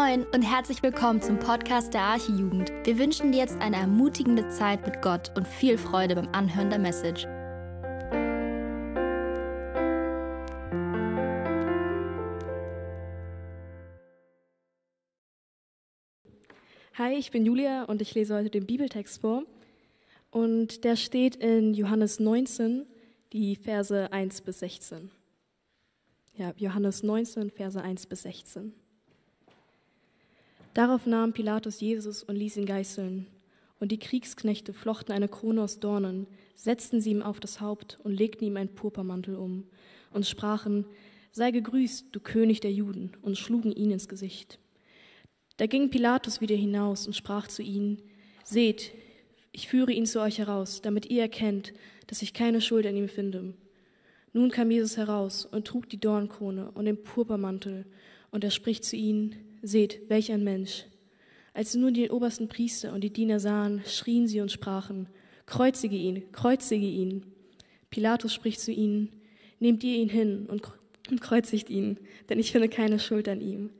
Moin und herzlich willkommen zum Podcast der Archijugend. Wir wünschen dir jetzt eine ermutigende Zeit mit Gott und viel Freude beim Anhören der Message. Hi, ich bin Julia und ich lese heute den Bibeltext vor. Und der steht in Johannes 19, die Verse 1 bis 16. Ja, Johannes 19, Verse 1 bis 16. Darauf nahm Pilatus Jesus und ließ ihn geißeln. Und die Kriegsknechte flochten eine Krone aus Dornen, setzten sie ihm auf das Haupt und legten ihm einen Purpurmantel um und sprachen, sei gegrüßt, du König der Juden, und schlugen ihn ins Gesicht. Da ging Pilatus wieder hinaus und sprach zu ihnen, seht, ich führe ihn zu euch heraus, damit ihr erkennt, dass ich keine Schuld an ihm finde. Nun kam Jesus heraus und trug die Dornkrone und den Purpurmantel, und er spricht zu ihnen, seht, welch ein Mensch. Als nun die obersten Priester und die Diener sahen, schrien sie und sprachen, kreuzige ihn, kreuzige ihn. Pilatus spricht zu ihnen, nehmt ihr ihn hin und kreuzigt ihn, denn ich finde keine Schuld an ihm.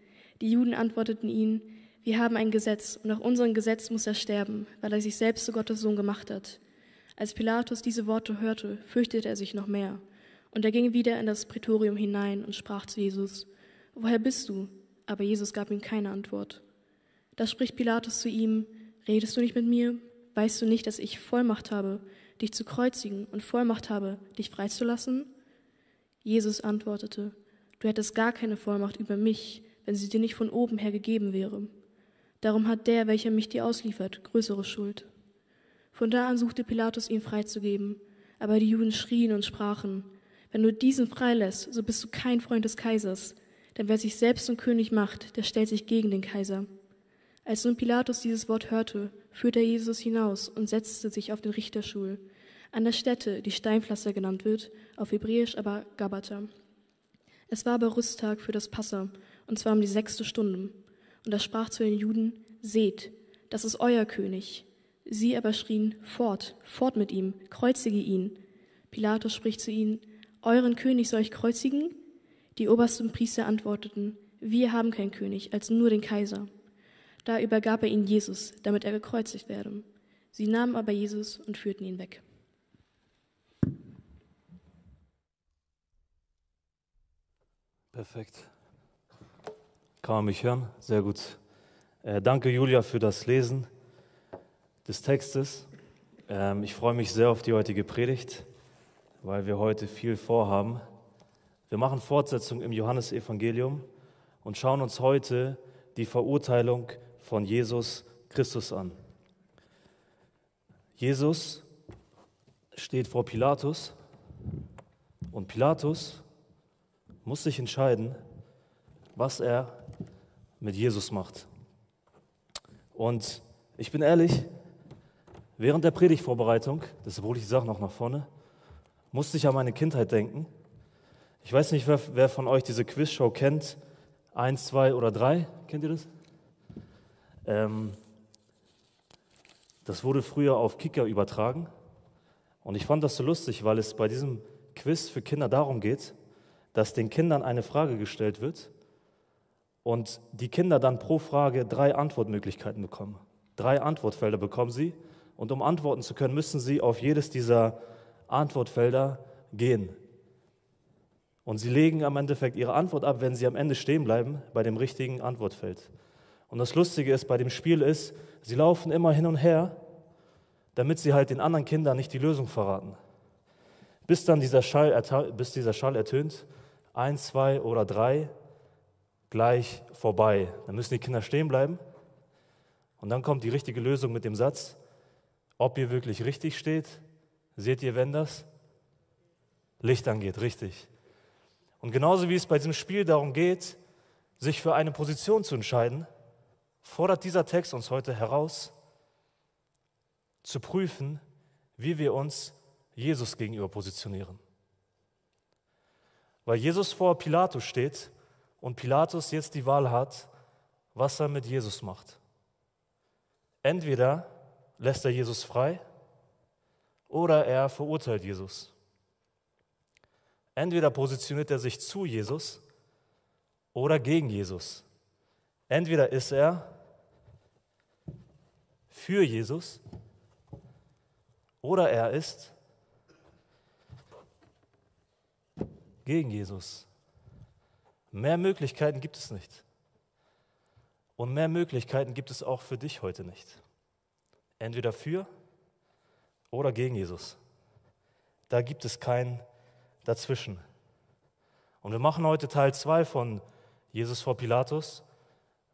Die Juden antworteten ihnen, wir haben ein Gesetz und nach unserem Gesetz muss er sterben, weil er sich selbst zu Gottes Sohn gemacht hat. Als Pilatus diese Worte hörte, fürchtete er sich noch mehr. Und er ging wieder in das Prätorium hinein und sprach zu Jesus, Woher bist du? Aber Jesus gab ihm keine Antwort. Da spricht Pilatus zu ihm, Redest du nicht mit mir? Weißt du nicht, dass ich Vollmacht habe, dich zu kreuzigen und Vollmacht habe, dich freizulassen? Jesus antwortete, Du hättest gar keine Vollmacht über mich, wenn sie dir nicht von oben her gegeben wäre. Darum hat der, welcher mich dir ausliefert, größere Schuld. Von da an suchte Pilatus, ihn freizugeben, aber die Juden schrien und sprachen, wenn du diesen freilässt, so bist du kein Freund des Kaisers, denn wer sich selbst zum König macht, der stellt sich gegen den Kaiser. Als nun Pilatus dieses Wort hörte, führte er Jesus hinaus und setzte sich auf den Richterstuhl, an der Stätte, die Steinpflaster genannt wird, auf Hebräisch aber Gabata. Es war aber Rüsttag für das Passa, und zwar um die sechste Stunde. Und er sprach zu den Juden, Seht, das ist euer König. Sie aber schrien, Fort, fort mit ihm, kreuzige ihn. Pilatus spricht zu ihnen, Euren König soll ich kreuzigen? Die obersten Priester antworteten, wir haben keinen König, als nur den Kaiser. Da übergab er ihn Jesus, damit er gekreuzigt werde. Sie nahmen aber Jesus und führten ihn weg. Perfekt. Kann man mich hören? Sehr gut. Äh, danke, Julia, für das Lesen des Textes. Ähm, ich freue mich sehr auf die heutige Predigt, weil wir heute viel vorhaben. Wir machen Fortsetzung im Johannesevangelium und schauen uns heute die Verurteilung von Jesus Christus an. Jesus steht vor Pilatus und Pilatus muss sich entscheiden, was er mit Jesus macht. Und ich bin ehrlich, während der Predigtvorbereitung, deshalb hole ich die Sache noch nach vorne, musste ich an meine Kindheit denken ich weiß nicht, wer, wer von euch diese Quizshow kennt. Eins, zwei oder drei, kennt ihr das? Ähm, das wurde früher auf Kicker übertragen. Und ich fand das so lustig, weil es bei diesem Quiz für Kinder darum geht, dass den Kindern eine Frage gestellt wird und die Kinder dann pro Frage drei Antwortmöglichkeiten bekommen. Drei Antwortfelder bekommen sie und um antworten zu können, müssen sie auf jedes dieser Antwortfelder gehen. Und sie legen am Endeffekt ihre Antwort ab, wenn sie am Ende stehen bleiben bei dem richtigen Antwortfeld. Und das Lustige ist bei dem Spiel ist, sie laufen immer hin und her, damit sie halt den anderen Kindern nicht die Lösung verraten. Bis dann dieser Schall, bis dieser Schall ertönt, eins, zwei oder drei, gleich vorbei. Dann müssen die Kinder stehen bleiben. Und dann kommt die richtige Lösung mit dem Satz, ob ihr wirklich richtig steht, seht ihr, wenn das Licht angeht, richtig. Und genauso wie es bei diesem Spiel darum geht, sich für eine Position zu entscheiden, fordert dieser Text uns heute heraus, zu prüfen, wie wir uns Jesus gegenüber positionieren. Weil Jesus vor Pilatus steht und Pilatus jetzt die Wahl hat, was er mit Jesus macht. Entweder lässt er Jesus frei oder er verurteilt Jesus. Entweder positioniert er sich zu Jesus oder gegen Jesus. Entweder ist er für Jesus oder er ist gegen Jesus. Mehr Möglichkeiten gibt es nicht. Und mehr Möglichkeiten gibt es auch für dich heute nicht. Entweder für oder gegen Jesus. Da gibt es kein Dazwischen. Und wir machen heute Teil 2 von Jesus vor Pilatus,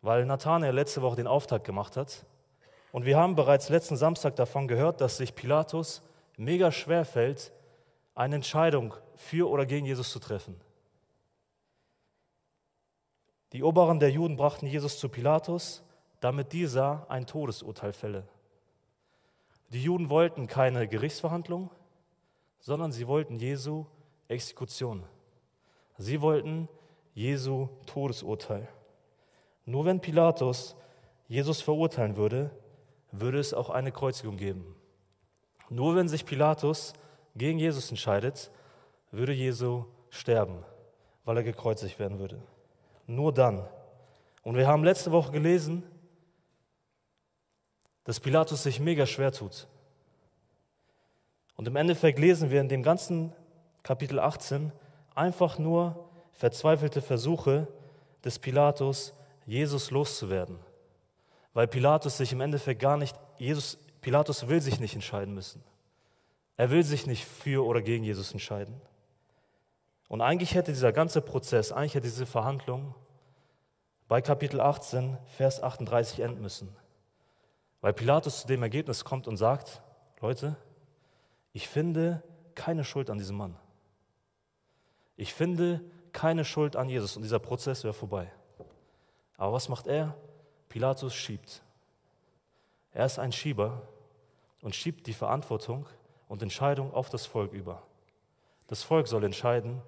weil Nathanael letzte Woche den Auftakt gemacht hat. Und wir haben bereits letzten Samstag davon gehört, dass sich Pilatus mega schwer fällt, eine Entscheidung für oder gegen Jesus zu treffen. Die Oberen der Juden brachten Jesus zu Pilatus, damit dieser ein Todesurteil fälle. Die Juden wollten keine Gerichtsverhandlung, sondern sie wollten Jesu Exekution. Sie wollten Jesu Todesurteil. Nur wenn Pilatus Jesus verurteilen würde, würde es auch eine Kreuzigung geben. Nur wenn sich Pilatus gegen Jesus entscheidet, würde Jesu sterben, weil er gekreuzigt werden würde. Nur dann. Und wir haben letzte Woche gelesen, dass Pilatus sich mega schwer tut. Und im Endeffekt lesen wir in dem ganzen Kapitel 18 einfach nur verzweifelte Versuche des Pilatus, Jesus loszuwerden. Weil Pilatus sich im Endeffekt gar nicht, Jesus, Pilatus will sich nicht entscheiden müssen. Er will sich nicht für oder gegen Jesus entscheiden. Und eigentlich hätte dieser ganze Prozess, eigentlich hätte diese Verhandlung bei Kapitel 18, Vers 38 enden müssen. Weil Pilatus zu dem Ergebnis kommt und sagt, Leute, ich finde keine Schuld an diesem Mann. Ich finde keine Schuld an Jesus und dieser Prozess wäre vorbei. Aber was macht er? Pilatus schiebt. Er ist ein Schieber und schiebt die Verantwortung und Entscheidung auf das Volk über. Das Volk soll entscheiden,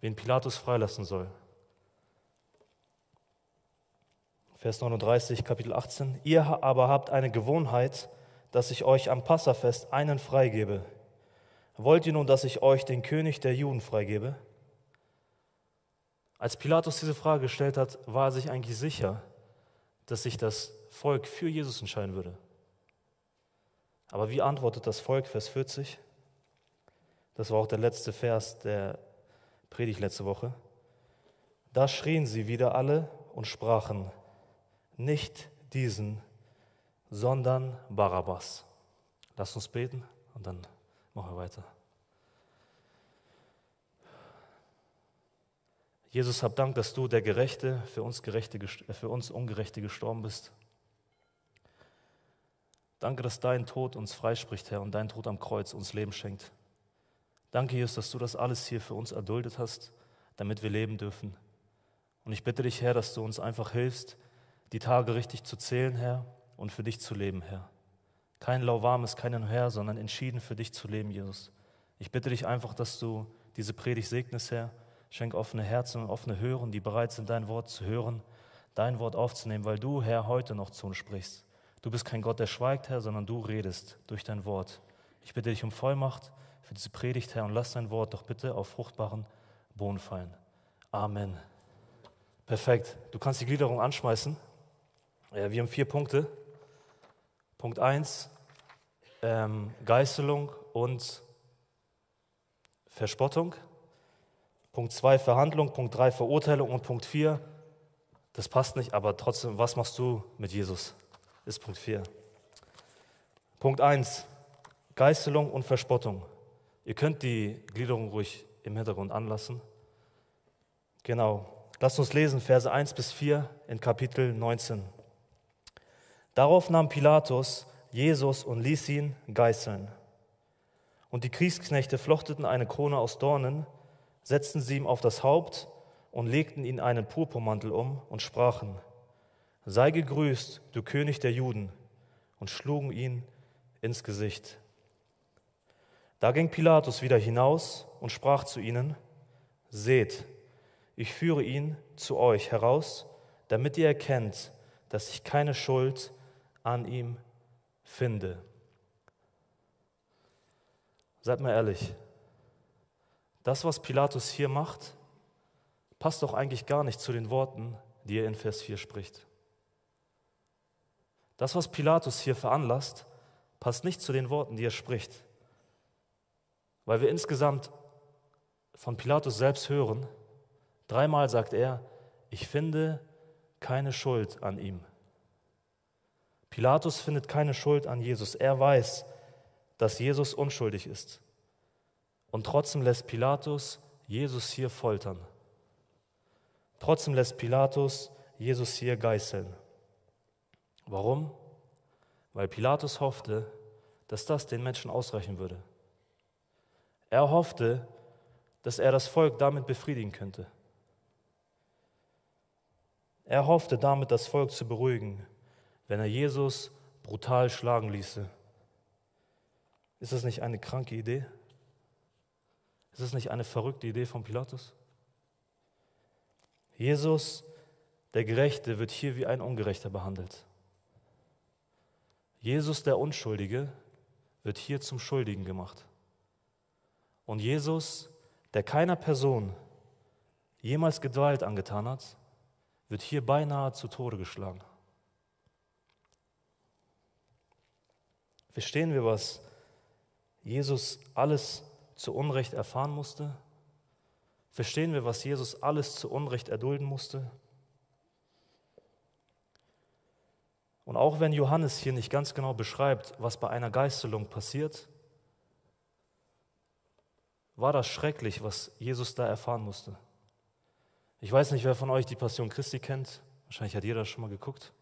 wen Pilatus freilassen soll. Vers 39, Kapitel 18. Ihr aber habt eine Gewohnheit, dass ich euch am Passafest einen freigebe. Wollt ihr nun, dass ich euch den König der Juden freigebe? Als Pilatus diese Frage gestellt hat, war er sich eigentlich sicher, dass sich das Volk für Jesus entscheiden würde. Aber wie antwortet das Volk? Vers 40. Das war auch der letzte Vers der Predigt letzte Woche. Da schrien sie wieder alle und sprachen, nicht diesen, sondern Barabbas. Lasst uns beten und dann machen wir weiter. Jesus, hab Dank, dass du der Gerechte für uns, Gerechte, für uns Ungerechte gestorben bist. Danke, dass dein Tod uns freispricht, Herr, und dein Tod am Kreuz uns Leben schenkt. Danke, Jesus, dass du das alles hier für uns erduldet hast, damit wir leben dürfen. Und ich bitte dich, Herr, dass du uns einfach hilfst, die Tage richtig zu zählen, Herr, und für dich zu leben, Herr. Kein lauwarmes, kein Herr, sondern entschieden für dich zu leben, Jesus. Ich bitte dich einfach, dass du diese Predigt segnest, Herr. Schenk offene Herzen und offene Hören, die bereit sind, dein Wort zu hören, dein Wort aufzunehmen, weil du, Herr, heute noch zu uns sprichst. Du bist kein Gott, der schweigt, Herr, sondern du redest durch dein Wort. Ich bitte dich um Vollmacht für diese Predigt, Herr, und lass dein Wort doch bitte auf fruchtbaren Boden fallen. Amen. Perfekt. Du kannst die Gliederung anschmeißen. Wir haben vier Punkte. Punkt 1, ähm, Geißelung und Verspottung. Punkt 2, Verhandlung. Punkt 3, Verurteilung. Und Punkt 4, das passt nicht, aber trotzdem, was machst du mit Jesus? Ist Punkt 4. Punkt 1, Geißelung und Verspottung. Ihr könnt die Gliederung ruhig im Hintergrund anlassen. Genau. Lasst uns lesen, Verse 1 bis 4 in Kapitel 19. Darauf nahm Pilatus Jesus und ließ ihn geißeln. Und die Kriegsknechte flochteten eine Krone aus Dornen, setzten sie ihm auf das Haupt und legten ihn einen Purpurmantel um und sprachen, sei gegrüßt, du König der Juden, und schlugen ihn ins Gesicht. Da ging Pilatus wieder hinaus und sprach zu ihnen, seht, ich führe ihn zu euch heraus, damit ihr erkennt, dass ich keine Schuld an ihm finde. Seid mal ehrlich, das, was Pilatus hier macht, passt doch eigentlich gar nicht zu den Worten, die er in Vers 4 spricht. Das, was Pilatus hier veranlasst, passt nicht zu den Worten, die er spricht. Weil wir insgesamt von Pilatus selbst hören, dreimal sagt er, ich finde keine Schuld an ihm. Pilatus findet keine Schuld an Jesus. Er weiß, dass Jesus unschuldig ist. Und trotzdem lässt Pilatus Jesus hier foltern. Trotzdem lässt Pilatus Jesus hier geißeln. Warum? Weil Pilatus hoffte, dass das den Menschen ausreichen würde. Er hoffte, dass er das Volk damit befriedigen könnte. Er hoffte damit, das Volk zu beruhigen, wenn er Jesus brutal schlagen ließe. Ist das nicht eine kranke Idee? Ist das nicht eine verrückte Idee von Pilatus? Jesus, der Gerechte, wird hier wie ein Ungerechter behandelt. Jesus, der Unschuldige, wird hier zum Schuldigen gemacht. Und Jesus, der keiner Person jemals Gewalt angetan hat, wird hier beinahe zu Tode geschlagen. Verstehen wir, was Jesus alles zu Unrecht erfahren musste? Verstehen wir, was Jesus alles zu Unrecht erdulden musste? Und auch wenn Johannes hier nicht ganz genau beschreibt, was bei einer Geißelung passiert, war das schrecklich, was Jesus da erfahren musste. Ich weiß nicht, wer von euch die Passion Christi kennt. Wahrscheinlich hat jeder schon mal geguckt.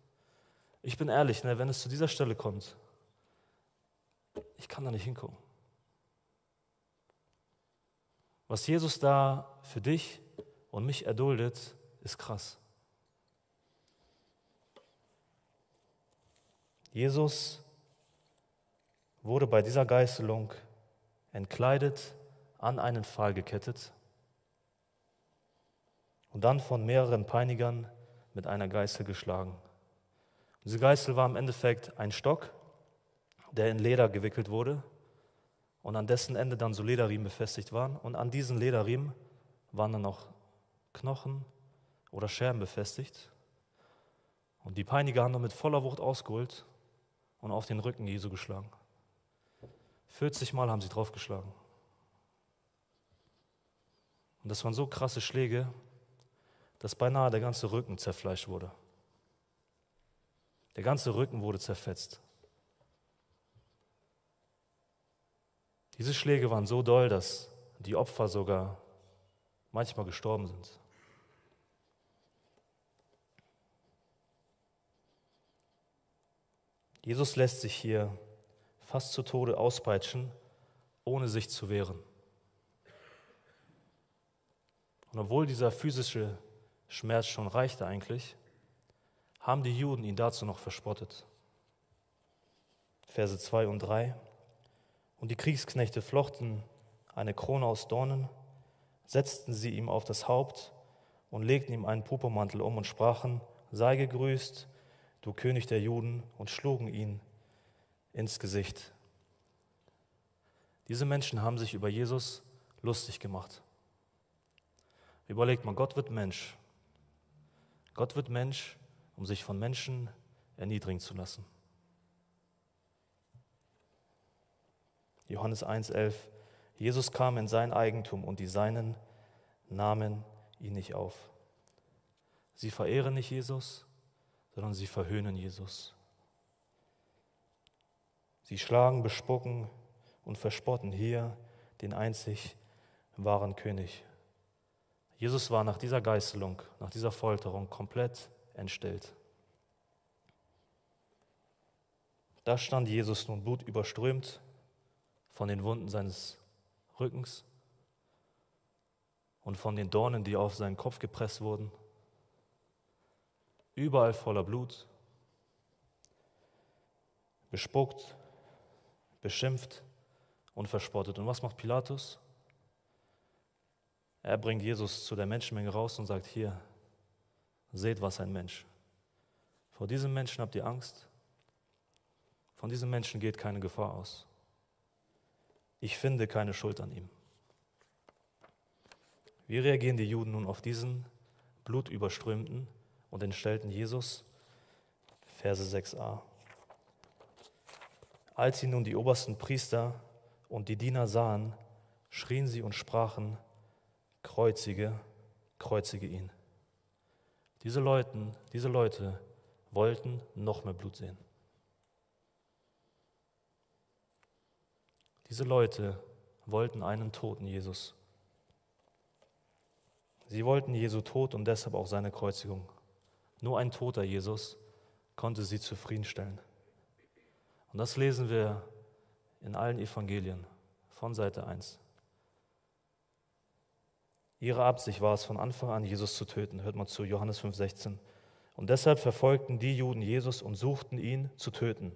Ich bin ehrlich, ne, wenn es zu dieser Stelle kommt, ich kann da nicht hingucken. Was Jesus da für dich und mich erduldet, ist krass. Jesus wurde bei dieser Geißelung entkleidet, an einen Pfahl gekettet und dann von mehreren Peinigern mit einer Geißel geschlagen. Diese Geißel war im Endeffekt ein Stock, der in Leder gewickelt wurde und an dessen Ende dann so Lederriemen befestigt waren. Und an diesen Lederriemen waren dann noch Knochen oder Scherben befestigt. Und die Peiniger haben dann mit voller Wucht ausgeholt und auf den Rücken Jesu geschlagen. 40 Mal haben sie draufgeschlagen. Und das waren so krasse Schläge, dass beinahe der ganze Rücken zerfleischt wurde. Der ganze Rücken wurde zerfetzt. Diese Schläge waren so doll, dass die Opfer sogar manchmal gestorben sind. Jesus lässt sich hier fast zu Tode auspeitschen, ohne sich zu wehren. Und obwohl dieser physische Schmerz schon reichte eigentlich, haben die Juden ihn dazu noch verspottet. Verse 2 und 3. Und die Kriegsknechte flochten eine Krone aus Dornen, setzten sie ihm auf das Haupt und legten ihm einen Pupomantel um und sprachen, sei gegrüßt, du König der Juden, und schlugen ihn ins Gesicht. Diese Menschen haben sich über Jesus lustig gemacht. Überlegt mal, Gott wird Mensch. Gott wird Mensch, um sich von Menschen erniedrigen zu lassen. Johannes 1,11. Jesus kam in sein Eigentum und die Seinen nahmen ihn nicht auf. Sie verehren nicht Jesus, sondern sie verhöhnen Jesus. Sie schlagen, bespucken und verspotten hier den einzig wahren König. Jesus war nach dieser Geißelung, nach dieser Folterung komplett entstellt. Da stand Jesus nun blutüberströmt von den Wunden seines Rückens und von den Dornen, die auf seinen Kopf gepresst wurden. Überall voller Blut, bespuckt, beschimpft und verspottet. Und was macht Pilatus? Er bringt Jesus zu der Menschenmenge raus und sagt, hier, seht, was ein Mensch. Vor diesem Menschen habt ihr Angst. Von diesem Menschen geht keine Gefahr aus. Ich finde keine Schuld an ihm. Wie reagieren die Juden nun auf diesen blutüberströmten und entstellten Jesus? Verse 6a. Als sie nun die obersten Priester und die Diener sahen, schrien sie und sprachen, kreuzige, kreuzige ihn. Diese, Leuten, diese Leute wollten noch mehr Blut sehen. Diese Leute wollten einen toten Jesus. Sie wollten Jesu Tod und deshalb auch seine Kreuzigung. Nur ein toter Jesus konnte sie zufriedenstellen. Und das lesen wir in allen Evangelien von Seite 1. Ihre Absicht war es von Anfang an, Jesus zu töten. Hört mal zu, Johannes 5,16. Und deshalb verfolgten die Juden Jesus und suchten ihn zu töten,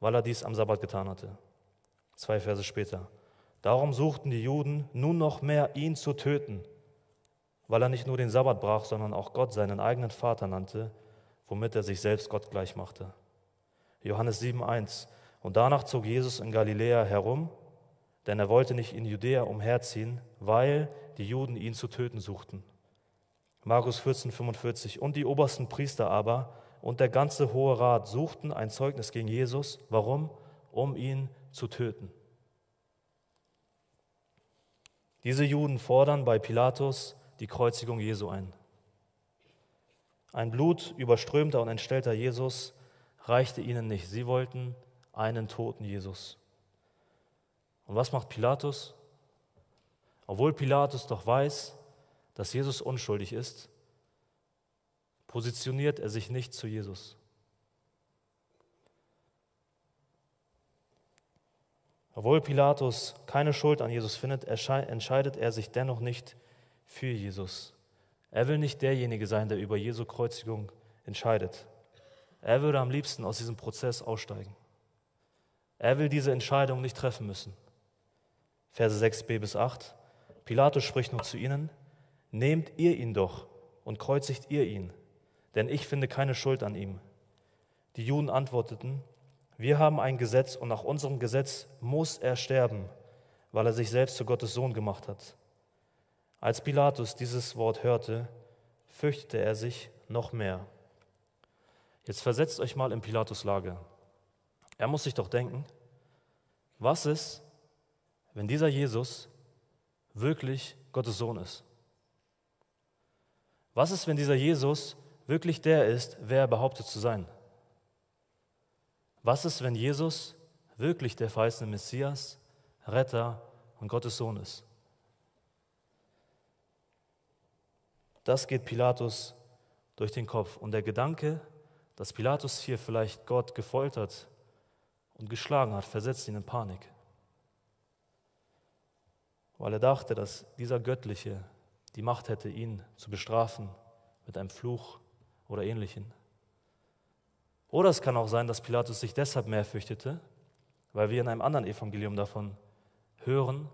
weil er dies am Sabbat getan hatte. Zwei Verse später. Darum suchten die Juden nun noch mehr, ihn zu töten, weil er nicht nur den Sabbat brach, sondern auch Gott seinen eigenen Vater nannte, womit er sich selbst Gott gleich machte. Johannes 7,1 Und danach zog Jesus in Galiläa herum, denn er wollte nicht in Judäa umherziehen, weil die Juden ihn zu töten suchten. Markus 14,45 Und die obersten Priester aber und der ganze Hohe Rat suchten ein Zeugnis gegen Jesus. Warum? Um ihn zu töten. Diese Juden fordern bei Pilatus die Kreuzigung Jesu ein. Ein blutüberströmter und entstellter Jesus reichte ihnen nicht. Sie wollten einen toten Jesus. Und was macht Pilatus? Obwohl Pilatus doch weiß, dass Jesus unschuldig ist, positioniert er sich nicht zu Jesus. Obwohl Pilatus keine Schuld an Jesus findet, entscheidet er sich dennoch nicht für Jesus. Er will nicht derjenige sein, der über Jesu Kreuzigung entscheidet. Er würde am liebsten aus diesem Prozess aussteigen. Er will diese Entscheidung nicht treffen müssen. Verse 6b bis 8. Pilatus spricht nur zu ihnen, nehmt ihr ihn doch und kreuzigt ihr ihn, denn ich finde keine Schuld an ihm. Die Juden antworteten, wir haben ein Gesetz und nach unserem Gesetz muss er sterben, weil er sich selbst zu Gottes Sohn gemacht hat. Als Pilatus dieses Wort hörte, fürchtete er sich noch mehr. Jetzt versetzt euch mal in Pilatus Lage. Er muss sich doch denken, was ist, wenn dieser Jesus wirklich Gottes Sohn ist? Was ist, wenn dieser Jesus wirklich der ist, wer er behauptet zu sein? Was ist, wenn Jesus wirklich der verheißene Messias, Retter und Gottes Sohn ist? Das geht Pilatus durch den Kopf. Und der Gedanke, dass Pilatus hier vielleicht Gott gefoltert und geschlagen hat, versetzt ihn in Panik. Weil er dachte, dass dieser Göttliche die Macht hätte, ihn zu bestrafen mit einem Fluch oder ähnlichem. Oder es kann auch sein, dass Pilatus sich deshalb mehr fürchtete, weil wir in einem anderen Evangelium davon hören,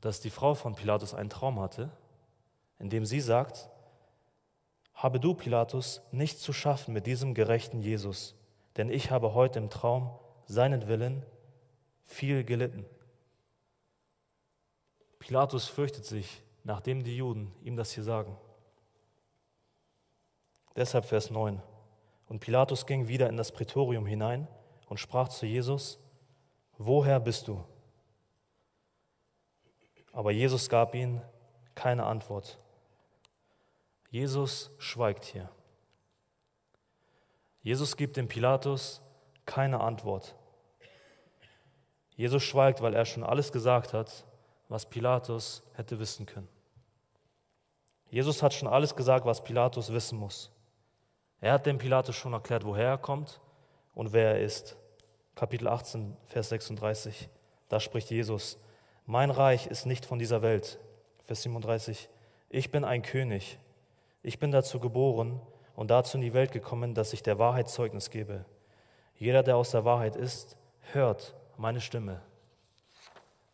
dass die Frau von Pilatus einen Traum hatte, in dem sie sagt, habe du, Pilatus, nichts zu schaffen mit diesem gerechten Jesus, denn ich habe heute im Traum seinen Willen viel gelitten. Pilatus fürchtet sich, nachdem die Juden ihm das hier sagen. Deshalb Vers 9. Und Pilatus ging wieder in das Prätorium hinein und sprach zu Jesus, woher bist du? Aber Jesus gab ihm keine Antwort. Jesus schweigt hier. Jesus gibt dem Pilatus keine Antwort. Jesus schweigt, weil er schon alles gesagt hat, was Pilatus hätte wissen können. Jesus hat schon alles gesagt, was Pilatus wissen muss. Er hat dem Pilatus schon erklärt, woher er kommt und wer er ist. Kapitel 18, Vers 36, da spricht Jesus, mein Reich ist nicht von dieser Welt. Vers 37, ich bin ein König ich bin dazu geboren und dazu in die Welt gekommen, dass ich der Wahrheit Zeugnis gebe. Jeder, der aus der Wahrheit ist, hört meine Stimme.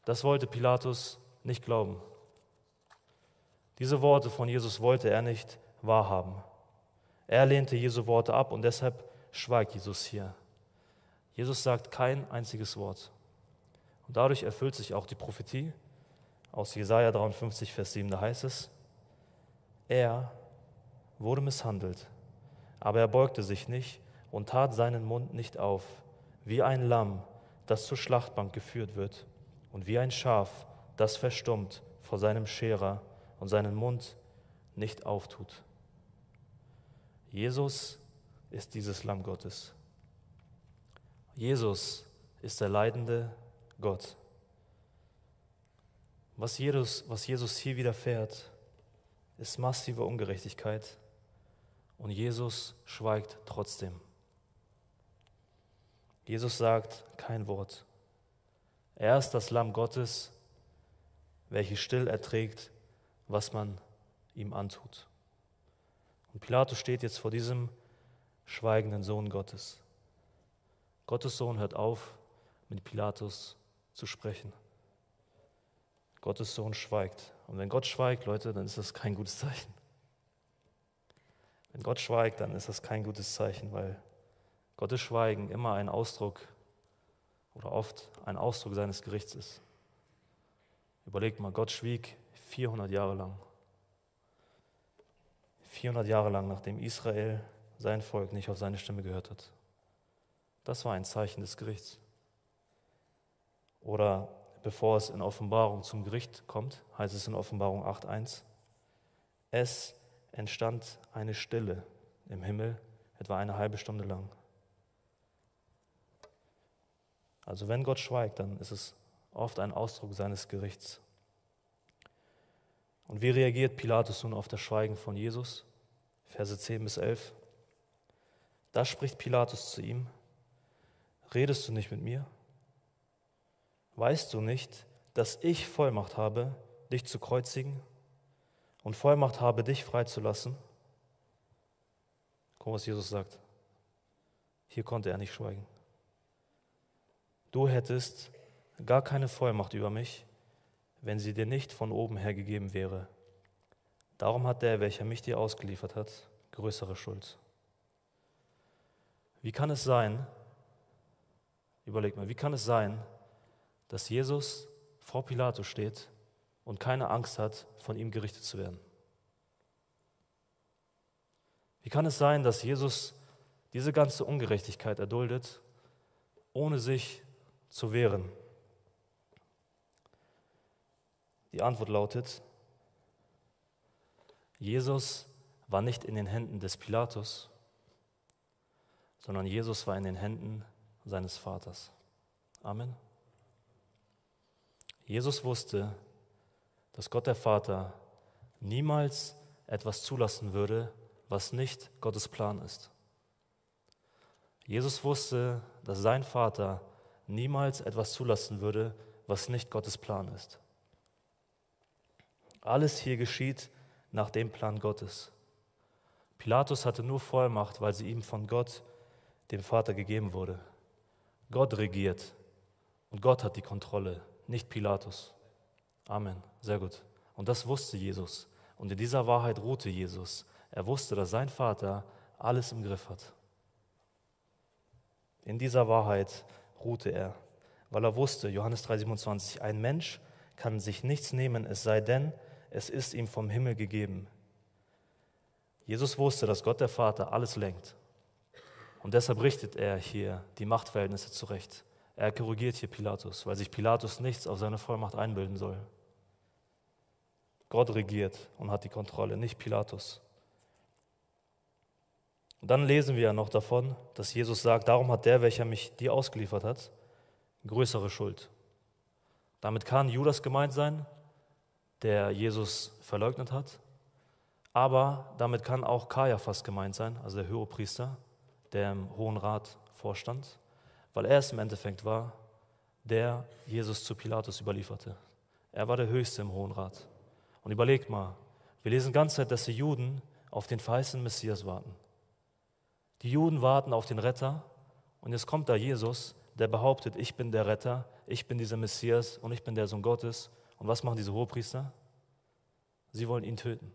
Das wollte Pilatus nicht glauben. Diese Worte von Jesus wollte er nicht wahrhaben. Er lehnte Jesu Worte ab und deshalb schweigt Jesus hier. Jesus sagt kein einziges Wort. Und dadurch erfüllt sich auch die Prophetie aus Jesaja 53, Vers 7. Da heißt es: Er wurde misshandelt, aber er beugte sich nicht und tat seinen Mund nicht auf, wie ein Lamm, das zur Schlachtbank geführt wird und wie ein Schaf, das verstummt vor seinem Scherer und seinen Mund nicht auftut. Jesus ist dieses Lamm Gottes. Jesus ist der leidende Gott. Was Jesus, was Jesus hier widerfährt, ist massive Ungerechtigkeit und Jesus schweigt trotzdem. Jesus sagt kein Wort. Er ist das Lamm Gottes, welches still erträgt, was man ihm antut. Und Pilatus steht jetzt vor diesem schweigenden Sohn Gottes. Gottes Sohn hört auf, mit Pilatus zu sprechen. Gottes Sohn schweigt. Und wenn Gott schweigt, Leute, dann ist das kein gutes Zeichen. Wenn Gott schweigt, dann ist das kein gutes Zeichen, weil Gottes Schweigen immer ein Ausdruck oder oft ein Ausdruck seines Gerichts ist. Überlegt mal, Gott schwieg 400 Jahre lang. 400 Jahre lang, nachdem Israel, sein Volk, nicht auf seine Stimme gehört hat. Das war ein Zeichen des Gerichts. Oder bevor es in Offenbarung zum Gericht kommt, heißt es in Offenbarung 8.1, es entstand eine Stille im Himmel, etwa eine halbe Stunde lang. Also wenn Gott schweigt, dann ist es oft ein Ausdruck seines Gerichts. Und wie reagiert Pilatus nun auf das Schweigen von Jesus? Verse 10 bis 11. Da spricht Pilatus zu ihm, redest du nicht mit mir? Weißt du nicht, dass ich Vollmacht habe, dich zu kreuzigen und Vollmacht habe, dich freizulassen? Guck, was Jesus sagt. Hier konnte er nicht schweigen. Du hättest gar keine Vollmacht über mich, wenn sie dir nicht von oben her gegeben wäre. Darum hat der, welcher mich dir ausgeliefert hat, größere Schuld. Wie kann es sein, überleg mal, wie kann es sein, dass Jesus vor Pilatus steht und keine Angst hat, von ihm gerichtet zu werden? Wie kann es sein, dass Jesus diese ganze Ungerechtigkeit erduldet, ohne sich zu wehren? Die Antwort lautet, Jesus war nicht in den Händen des Pilatus, sondern Jesus war in den Händen seines Vaters. Amen. Jesus wusste, dass Gott der Vater niemals etwas zulassen würde, was nicht Gottes Plan ist. Jesus wusste, dass sein Vater niemals etwas zulassen würde, was nicht Gottes Plan ist. Alles hier geschieht nach dem Plan Gottes. Pilatus hatte nur Vollmacht, weil sie ihm von Gott, dem Vater, gegeben wurde. Gott regiert und Gott hat die Kontrolle, nicht Pilatus. Amen. Sehr gut. Und das wusste Jesus. Und in dieser Wahrheit ruhte Jesus. Er wusste, dass sein Vater alles im Griff hat. In dieser Wahrheit ruhte er, weil er wusste, Johannes 3:27, ein Mensch kann sich nichts nehmen, es sei denn, es ist ihm vom Himmel gegeben. Jesus wusste, dass Gott der Vater alles lenkt. Und deshalb richtet er hier die Machtverhältnisse zurecht. Er korrigiert hier Pilatus, weil sich Pilatus nichts auf seine Vollmacht einbilden soll. Gott regiert und hat die Kontrolle, nicht Pilatus. Und dann lesen wir ja noch davon, dass Jesus sagt, darum hat der, welcher mich dir ausgeliefert hat, größere Schuld. Damit kann Judas gemeint sein, der Jesus verleugnet hat, aber damit kann auch Kajafas gemeint sein, also der Höhepriester, der im Hohen Rat vorstand, weil er es im Endeffekt war, der Jesus zu Pilatus überlieferte. Er war der Höchste im Hohen Rat. Und überlegt mal, wir lesen ganz Zeit, dass die Juden auf den verheißenen Messias warten. Die Juden warten auf den Retter und jetzt kommt da Jesus, der behauptet, ich bin der Retter, ich bin dieser Messias und ich bin der Sohn Gottes. Und was machen diese Hohepriester? Sie wollen ihn töten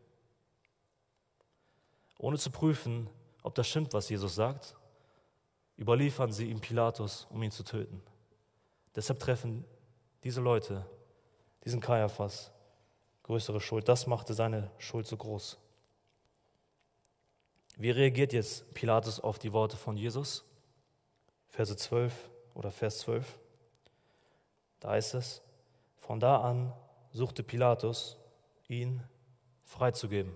ohne zu prüfen, ob das stimmt, was Jesus sagt, überliefern sie ihm Pilatus, um ihn zu töten. Deshalb treffen diese Leute, diesen Kaiaphas, größere Schuld. Das machte seine Schuld so groß. Wie reagiert jetzt Pilatus auf die Worte von Jesus? Verse 12 oder Vers 12. Da heißt es, von da an suchte Pilatus, ihn freizugeben.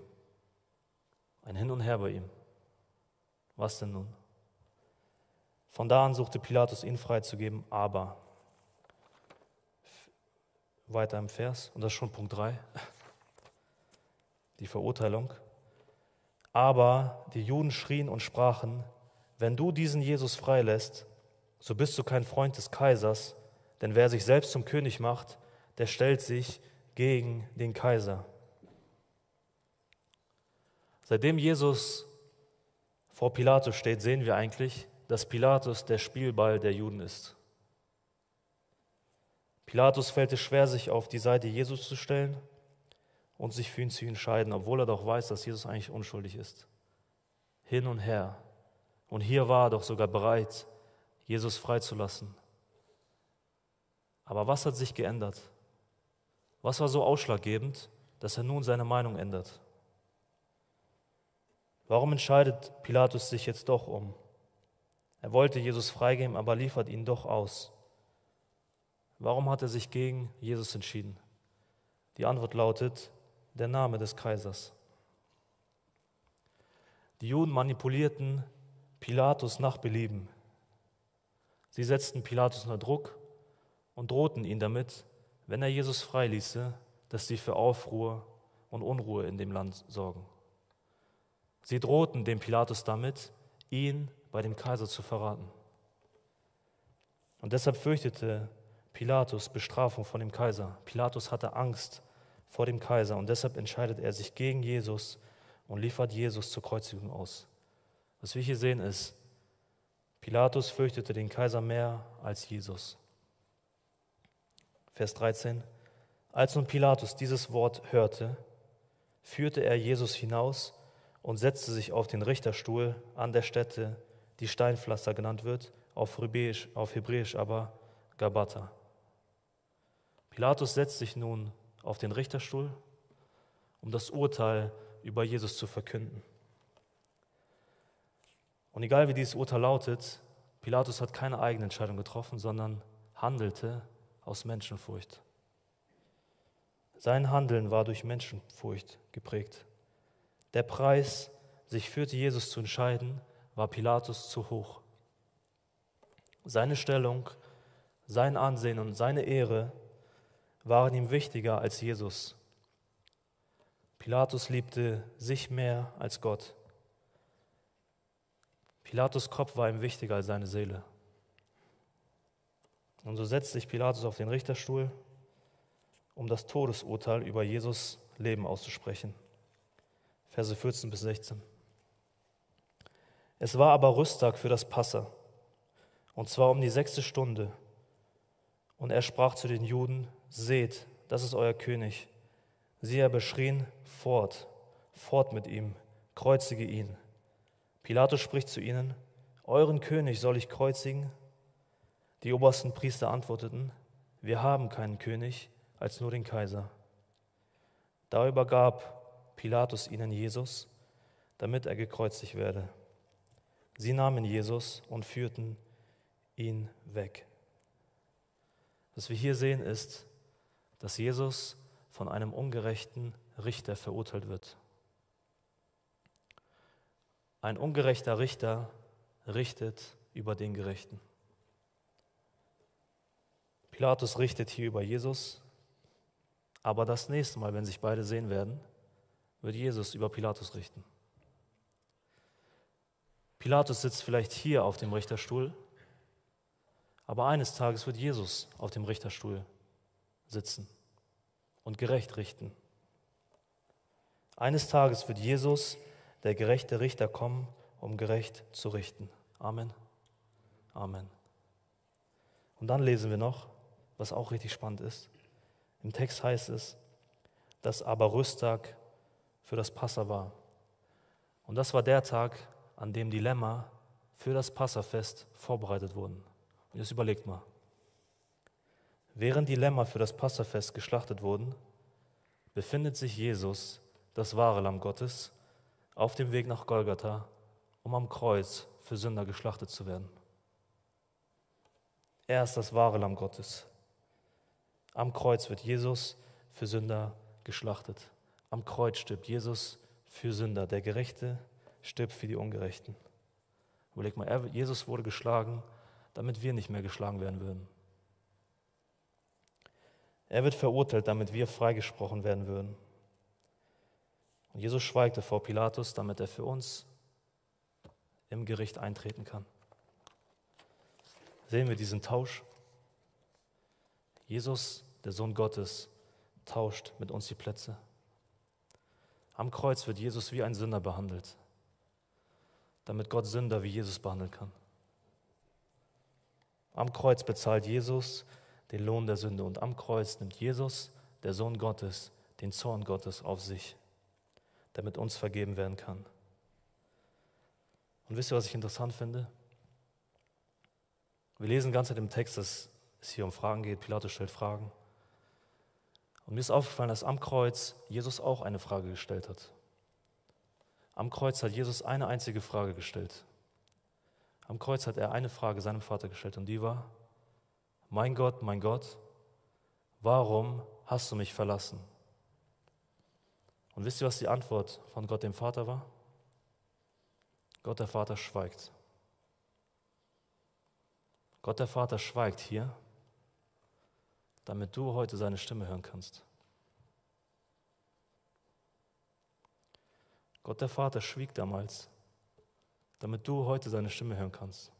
Ein Hin und Her bei ihm. Was denn nun? Von da an suchte Pilatus, ihn freizugeben, aber weiter im Vers, und das ist schon Punkt 3, die Verurteilung. Aber die Juden schrien und sprachen, wenn du diesen Jesus freilässt, so bist du kein Freund des Kaisers, denn wer sich selbst zum König macht, der stellt sich gegen den Kaiser. Seitdem Jesus vor Pilatus steht, sehen wir eigentlich, dass Pilatus der Spielball der Juden ist. Pilatus fällt es schwer, sich auf die Seite Jesus zu stellen und sich für ihn zu entscheiden, obwohl er doch weiß, dass Jesus eigentlich unschuldig ist. Hin und her. Und hier war er doch sogar bereit, Jesus freizulassen. Aber was hat sich geändert? Was war so ausschlaggebend, dass er nun seine Meinung ändert? Warum entscheidet Pilatus sich jetzt doch um? Er wollte Jesus freigeben, aber liefert ihn doch aus. Warum hat er sich gegen Jesus entschieden? Die Antwort lautet, der Name des Kaisers. Die Juden manipulierten Pilatus nach Belieben. Sie setzten Pilatus unter Druck und drohten ihn damit, wenn er Jesus freiließe, dass sie für Aufruhr und Unruhe in dem Land sorgen. Sie drohten dem Pilatus damit, ihn bei dem Kaiser zu verraten. Und deshalb fürchtete Pilatus Bestrafung von dem Kaiser. Pilatus hatte Angst vor dem Kaiser und deshalb entscheidet er sich gegen Jesus und liefert Jesus zur Kreuzigung aus. Was wir hier sehen ist, Pilatus fürchtete den Kaiser mehr als Jesus. Vers 13. Als nun Pilatus dieses Wort hörte, führte er Jesus hinaus und setzte sich auf den Richterstuhl an der Stätte, die Steinpflaster genannt wird, auf Hebräisch, auf Hebräisch aber Gabata. Pilatus setzt sich nun auf den Richterstuhl, um das Urteil über Jesus zu verkünden. Und egal wie dieses Urteil lautet, Pilatus hat keine eigene Entscheidung getroffen, sondern handelte aus Menschenfurcht. Sein Handeln war durch Menschenfurcht geprägt. Der Preis, sich für Jesus zu entscheiden, war Pilatus zu hoch. Seine Stellung, sein Ansehen und seine Ehre waren ihm wichtiger als Jesus. Pilatus liebte sich mehr als Gott. Pilatus Kopf war ihm wichtiger als seine Seele. Und so setzt sich Pilatus auf den Richterstuhl, um das Todesurteil über Jesus Leben auszusprechen. Verse 14 bis 16. Es war aber Rüsttag für das Passa, und zwar um die sechste Stunde. Und er sprach zu den Juden, seht, das ist euer König. Sie aber schrien, fort, fort mit ihm, kreuzige ihn. Pilatus spricht zu ihnen, euren König soll ich kreuzigen? Die obersten Priester antworteten, wir haben keinen König als nur den Kaiser. Da übergab Pilatus ihnen Jesus, damit er gekreuzigt werde. Sie nahmen Jesus und führten ihn weg. Was wir hier sehen ist, dass Jesus von einem ungerechten Richter verurteilt wird. Ein ungerechter Richter richtet über den Gerechten. Pilatus richtet hier über Jesus, aber das nächste Mal, wenn sich beide sehen werden, wird Jesus über Pilatus richten. Pilatus sitzt vielleicht hier auf dem Richterstuhl, aber eines Tages wird Jesus auf dem Richterstuhl sitzen und gerecht richten. Eines Tages wird Jesus, der gerechte Richter, kommen, um gerecht zu richten. Amen. Amen. Und dann lesen wir noch, was auch richtig spannend ist. Im Text heißt es, dass aber Rüsttag für das Passa war. Und das war der Tag, an dem die Lämmer für das Passafest vorbereitet wurden. Und jetzt überlegt mal. Während die Lämmer für das Passafest geschlachtet wurden, befindet sich Jesus, das wahre Lamm Gottes, auf dem Weg nach Golgatha, um am Kreuz für Sünder geschlachtet zu werden. Er ist das wahre Lamm Gottes. Am Kreuz wird Jesus für Sünder geschlachtet. Am Kreuz stirbt Jesus für Sünder. Der Gerechte stirbt für die Ungerechten. Überleg mal, Jesus wurde geschlagen, damit wir nicht mehr geschlagen werden würden. Er wird verurteilt, damit wir freigesprochen werden würden. Und Jesus schweigte vor Pilatus, damit er für uns im Gericht eintreten kann. Sehen wir diesen Tausch? Jesus, der Sohn Gottes, tauscht mit uns die Plätze. Am Kreuz wird Jesus wie ein Sünder behandelt, damit Gott Sünder wie Jesus behandeln kann. Am Kreuz bezahlt Jesus den Lohn der Sünde und am Kreuz nimmt Jesus, der Sohn Gottes, den Zorn Gottes auf sich, damit uns vergeben werden kann. Und wisst ihr, was ich interessant finde? Wir lesen ganz im Text, dass es hier um Fragen geht. Pilatus stellt Fragen. Und mir ist aufgefallen, dass am Kreuz Jesus auch eine Frage gestellt hat. Am Kreuz hat Jesus eine einzige Frage gestellt. Am Kreuz hat er eine Frage seinem Vater gestellt und die war, mein Gott, mein Gott, warum hast du mich verlassen? Und wisst ihr, was die Antwort von Gott dem Vater war? Gott der Vater schweigt. Gott der Vater schweigt hier, damit du heute seine Stimme hören kannst. Gott der Vater schwieg damals, damit du heute seine Stimme hören kannst.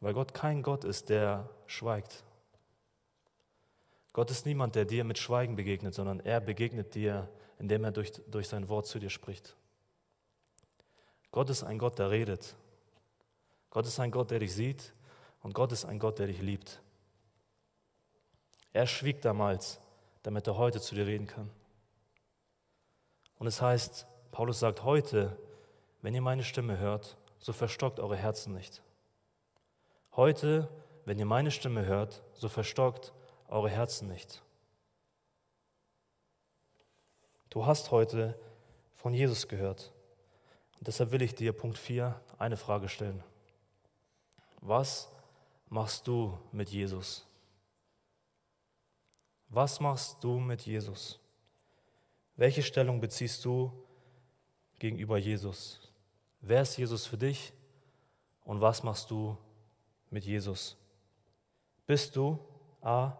Weil Gott kein Gott ist, der schweigt. Gott ist niemand, der dir mit Schweigen begegnet, sondern er begegnet dir, indem er durch, durch sein Wort zu dir spricht. Gott ist ein Gott, der redet. Gott ist ein Gott, der dich sieht und Gott ist ein Gott, der dich liebt. Er schwieg damals, damit er heute zu dir reden kann. Und es heißt, Paulus sagt heute, wenn ihr meine Stimme hört, so verstockt eure Herzen nicht. Heute, wenn ihr meine Stimme hört, so verstockt eure Herzen nicht. Du hast heute von Jesus gehört. Und deshalb will ich dir, Punkt 4, eine Frage stellen. Was machst du mit Jesus? Was machst du mit Jesus? Welche Stellung beziehst du gegenüber Jesus? Wer ist Jesus für dich und was machst du mit Jesus? Bist du A,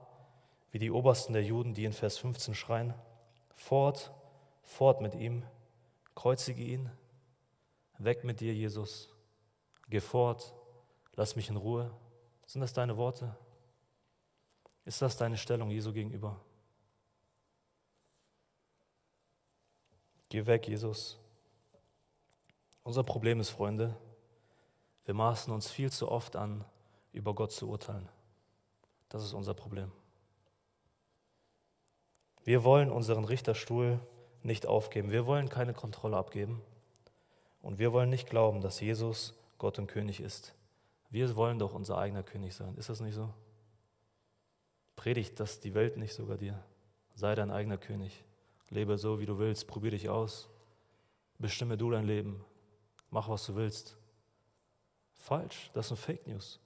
wie die Obersten der Juden, die in Vers 15 schreien, fort, fort mit ihm, kreuzige ihn, weg mit dir, Jesus, geh fort, lass mich in Ruhe. Sind das deine Worte? Ist das deine Stellung Jesu gegenüber? Geh weg, Jesus. Unser Problem ist, Freunde, wir maßen uns viel zu oft an, über Gott zu urteilen. Das ist unser Problem. Wir wollen unseren Richterstuhl nicht aufgeben. Wir wollen keine Kontrolle abgeben. Und wir wollen nicht glauben, dass Jesus Gott und König ist. Wir wollen doch unser eigener König sein. Ist das nicht so? Predigt das die Welt nicht sogar dir. Sei dein eigener König. Lebe so, wie du willst. Probier dich aus. Bestimme du dein Leben. Mach, was du willst. Falsch. Das sind Fake News.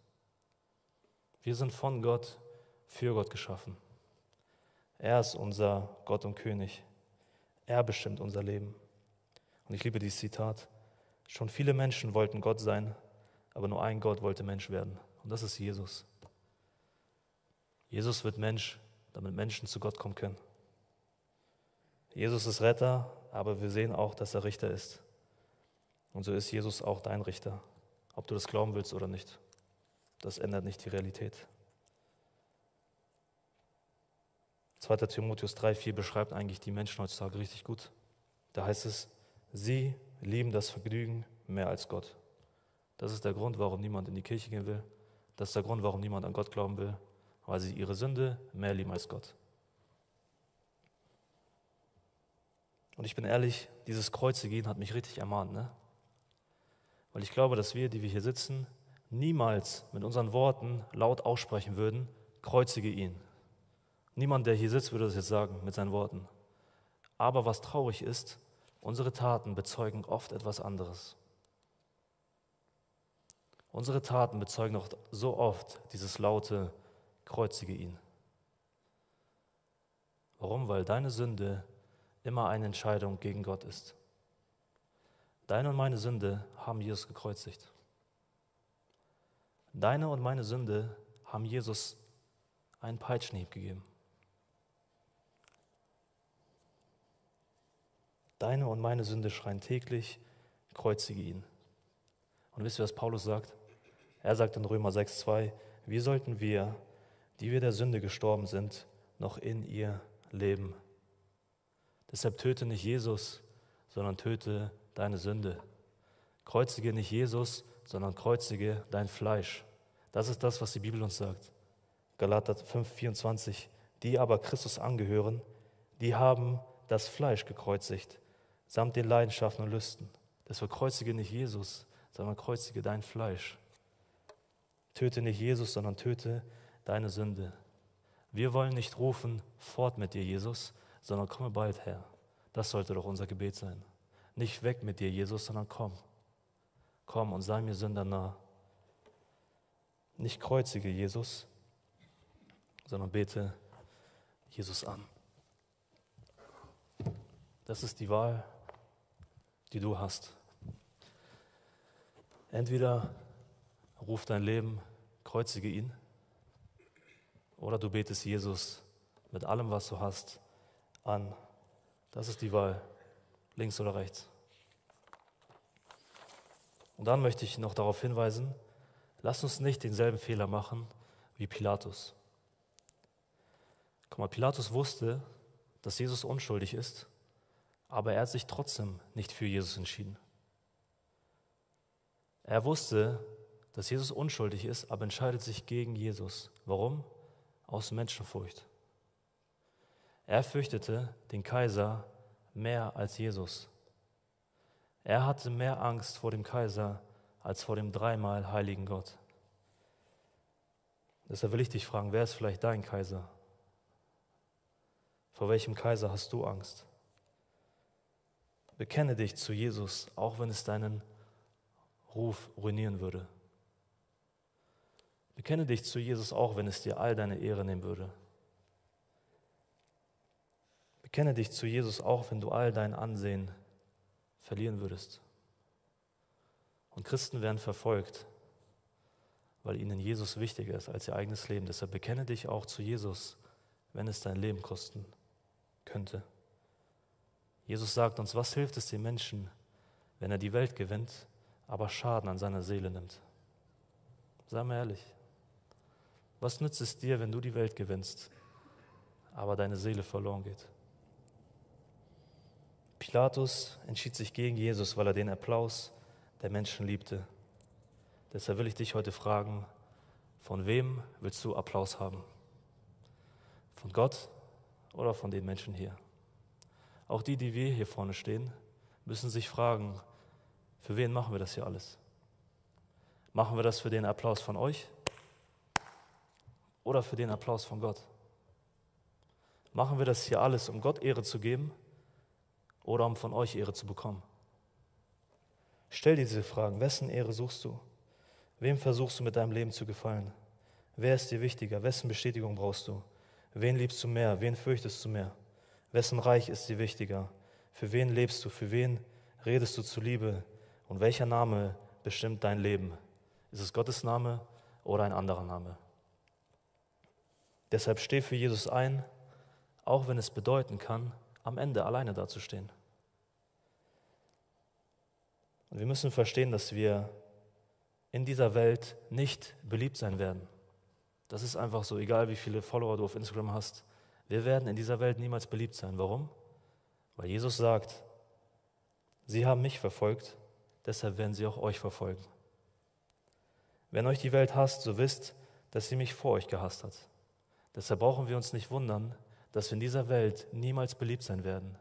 Wir sind von Gott für Gott geschaffen. Er ist unser Gott und König. Er bestimmt unser Leben. Und ich liebe dieses Zitat. Schon viele Menschen wollten Gott sein, aber nur ein Gott wollte Mensch werden. Und das ist Jesus. Jesus wird Mensch, damit Menschen zu Gott kommen können. Jesus ist Retter, aber wir sehen auch, dass er Richter ist. Und so ist Jesus auch dein Richter, ob du das glauben willst oder nicht. Das ändert nicht die Realität. 2. Timotheus 3,4 beschreibt eigentlich die Menschen heutzutage richtig gut. Da heißt es, sie lieben das Vergnügen mehr als Gott. Das ist der Grund, warum niemand in die Kirche gehen will. Das ist der Grund, warum niemand an Gott glauben will, weil sie ihre Sünde mehr lieben als Gott. Und ich bin ehrlich, dieses Kreuzegehen hat mich richtig ermahnt, ne? Weil ich glaube, dass wir, die wir hier sitzen, niemals mit unseren Worten laut aussprechen würden, kreuzige ihn. Niemand, der hier sitzt, würde das jetzt sagen mit seinen Worten. Aber was traurig ist, unsere Taten bezeugen oft etwas anderes. Unsere Taten bezeugen auch so oft dieses laute, kreuzige ihn. Warum? Weil deine Sünde immer eine Entscheidung gegen Gott ist. Deine und meine Sünde haben Jesus gekreuzigt. Deine und meine Sünde haben Jesus einen Peitschenhieb gegeben. Deine und meine Sünde schreien täglich, kreuzige ihn. Und wisst ihr, was Paulus sagt? Er sagt in Römer 6,2, wie sollten wir, die wir der Sünde gestorben sind, noch in ihr leben? Deshalb töte nicht Jesus, sondern töte deine Sünde. Kreuzige nicht Jesus, sondern kreuzige dein Fleisch. Das ist das, was die Bibel uns sagt. Galater 5,24. Die aber Christus angehören, die haben das Fleisch gekreuzigt, samt den Leidenschaften und Lüsten. Deshalb kreuzige nicht Jesus, sondern kreuzige dein Fleisch. Töte nicht Jesus, sondern töte deine Sünde. Wir wollen nicht rufen, fort mit dir, Jesus, sondern komme bald her. Das sollte doch unser Gebet sein. Nicht weg mit dir, Jesus, sondern komm. Komm und sei mir Sünder nah. Nicht kreuzige Jesus, sondern bete Jesus an. Das ist die Wahl, die du hast. Entweder ruf dein Leben, kreuzige ihn, oder du betest Jesus mit allem, was du hast, an. Das ist die Wahl, links oder rechts. Und dann möchte ich noch darauf hinweisen, lass uns nicht denselben Fehler machen wie Pilatus. Guck mal, Pilatus wusste, dass Jesus unschuldig ist, aber er hat sich trotzdem nicht für Jesus entschieden. Er wusste, dass Jesus unschuldig ist, aber entscheidet sich gegen Jesus. Warum? Aus Menschenfurcht. Er fürchtete den Kaiser mehr als Jesus. Er hatte mehr Angst vor dem Kaiser als vor dem dreimal heiligen Gott. Deshalb will ich dich fragen, wer ist vielleicht dein Kaiser? Vor welchem Kaiser hast du Angst? Bekenne dich zu Jesus, auch wenn es deinen Ruf ruinieren würde. Bekenne dich zu Jesus auch, wenn es dir all deine Ehre nehmen würde. Bekenne dich zu Jesus auch, wenn du all dein Ansehen verlieren würdest. Und Christen werden verfolgt, weil ihnen Jesus wichtiger ist als ihr eigenes Leben. Deshalb bekenne dich auch zu Jesus, wenn es dein Leben kosten könnte. Jesus sagt uns, was hilft es dem Menschen, wenn er die Welt gewinnt, aber Schaden an seiner Seele nimmt? Sei mal ehrlich. Was nützt es dir, wenn du die Welt gewinnst, aber deine Seele verloren geht? Pilatus entschied sich gegen Jesus, weil er den Applaus der Menschen liebte. Deshalb will ich dich heute fragen, von wem willst du Applaus haben? Von Gott oder von den Menschen hier? Auch die, die wir hier vorne stehen, müssen sich fragen, für wen machen wir das hier alles? Machen wir das für den Applaus von euch oder für den Applaus von Gott? Machen wir das hier alles, um Gott Ehre zu geben oder um von euch Ehre zu bekommen? Stell dir diese Fragen. Wessen Ehre suchst du? Wem versuchst du mit deinem Leben zu gefallen? Wer ist dir wichtiger? Wessen Bestätigung brauchst du? Wen liebst du mehr? Wen fürchtest du mehr? Wessen Reich ist dir wichtiger? Für wen lebst du? Für wen redest du zu Liebe? Und welcher Name bestimmt dein Leben? Ist es Gottes Name oder ein anderer Name? Deshalb steh für Jesus ein, auch wenn es bedeuten kann, am Ende alleine dazustehen. Und wir müssen verstehen, dass wir in dieser Welt nicht beliebt sein werden. Das ist einfach so, egal wie viele Follower du auf Instagram hast. Wir werden in dieser Welt niemals beliebt sein. Warum? Weil Jesus sagt, sie haben mich verfolgt, deshalb werden sie auch euch verfolgen. Wenn euch die Welt hasst, so wisst, dass sie mich vor euch gehasst hat. Deshalb brauchen wir uns nicht wundern, dass wir in dieser Welt niemals beliebt sein werden,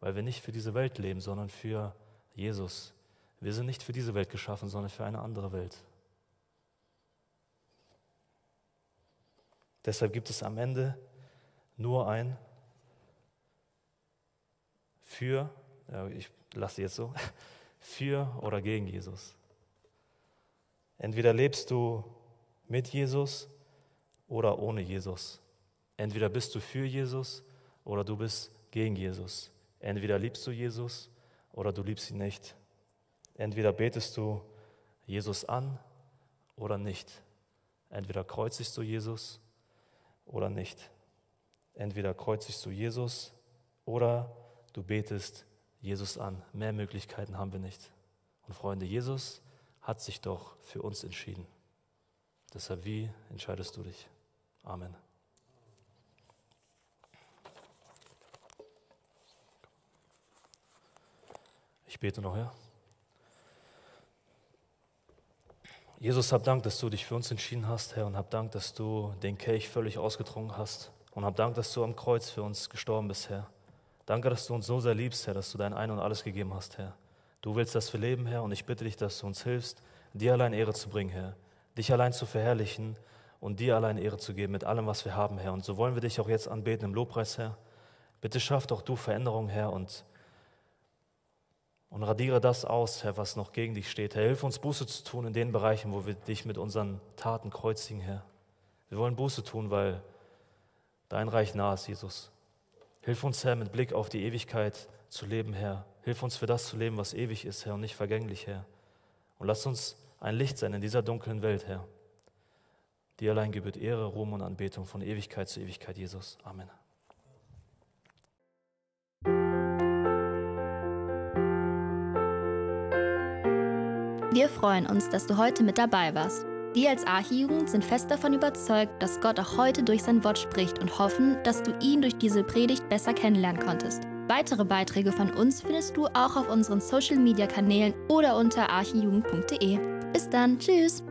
weil wir nicht für diese Welt leben, sondern für Jesus, wir sind nicht für diese Welt geschaffen, sondern für eine andere Welt. Deshalb gibt es am Ende nur ein für, ich lasse jetzt so, für oder gegen Jesus. Entweder lebst du mit Jesus oder ohne Jesus. Entweder bist du für Jesus oder du bist gegen Jesus. Entweder liebst du Jesus oder du liebst ihn nicht. Entweder betest du Jesus an oder nicht. Entweder kreuzigst du Jesus oder nicht. Entweder kreuzigst du Jesus oder du betest Jesus an. Mehr Möglichkeiten haben wir nicht. Und Freunde, Jesus hat sich doch für uns entschieden. Deshalb, wie entscheidest du dich? Amen. Ich bete noch, ja. Jesus, hab Dank, dass du dich für uns entschieden hast, Herr, und hab Dank, dass du den Kelch völlig ausgetrunken hast. Und hab Dank, dass du am Kreuz für uns gestorben bist, Herr. Danke, dass du uns so sehr liebst, Herr, dass du dein Ein und alles gegeben hast, Herr. Du willst, dass wir leben, Herr, und ich bitte dich, dass du uns hilfst, dir allein Ehre zu bringen, Herr. Dich allein zu verherrlichen und dir allein Ehre zu geben mit allem, was wir haben, Herr. Und so wollen wir dich auch jetzt anbeten im Lobpreis, Herr. Bitte schaff doch du Veränderung, Herr, und und radiere das aus, Herr, was noch gegen dich steht. Herr, hilf uns Buße zu tun in den Bereichen, wo wir dich mit unseren Taten kreuzigen, Herr. Wir wollen Buße tun, weil dein Reich nah ist, Jesus. Hilf uns, Herr, mit Blick auf die Ewigkeit zu leben, Herr. Hilf uns für das zu leben, was ewig ist, Herr, und nicht vergänglich, Herr. Und lass uns ein Licht sein in dieser dunklen Welt, Herr. Dir allein gebührt Ehre, Ruhm und Anbetung von Ewigkeit zu Ewigkeit, Jesus. Amen. Wir freuen uns, dass du heute mit dabei warst. Wir als Archijugend sind fest davon überzeugt, dass Gott auch heute durch sein Wort spricht und hoffen, dass du ihn durch diese Predigt besser kennenlernen konntest. Weitere Beiträge von uns findest du auch auf unseren Social Media Kanälen oder unter archijugend.de. Bis dann, tschüss!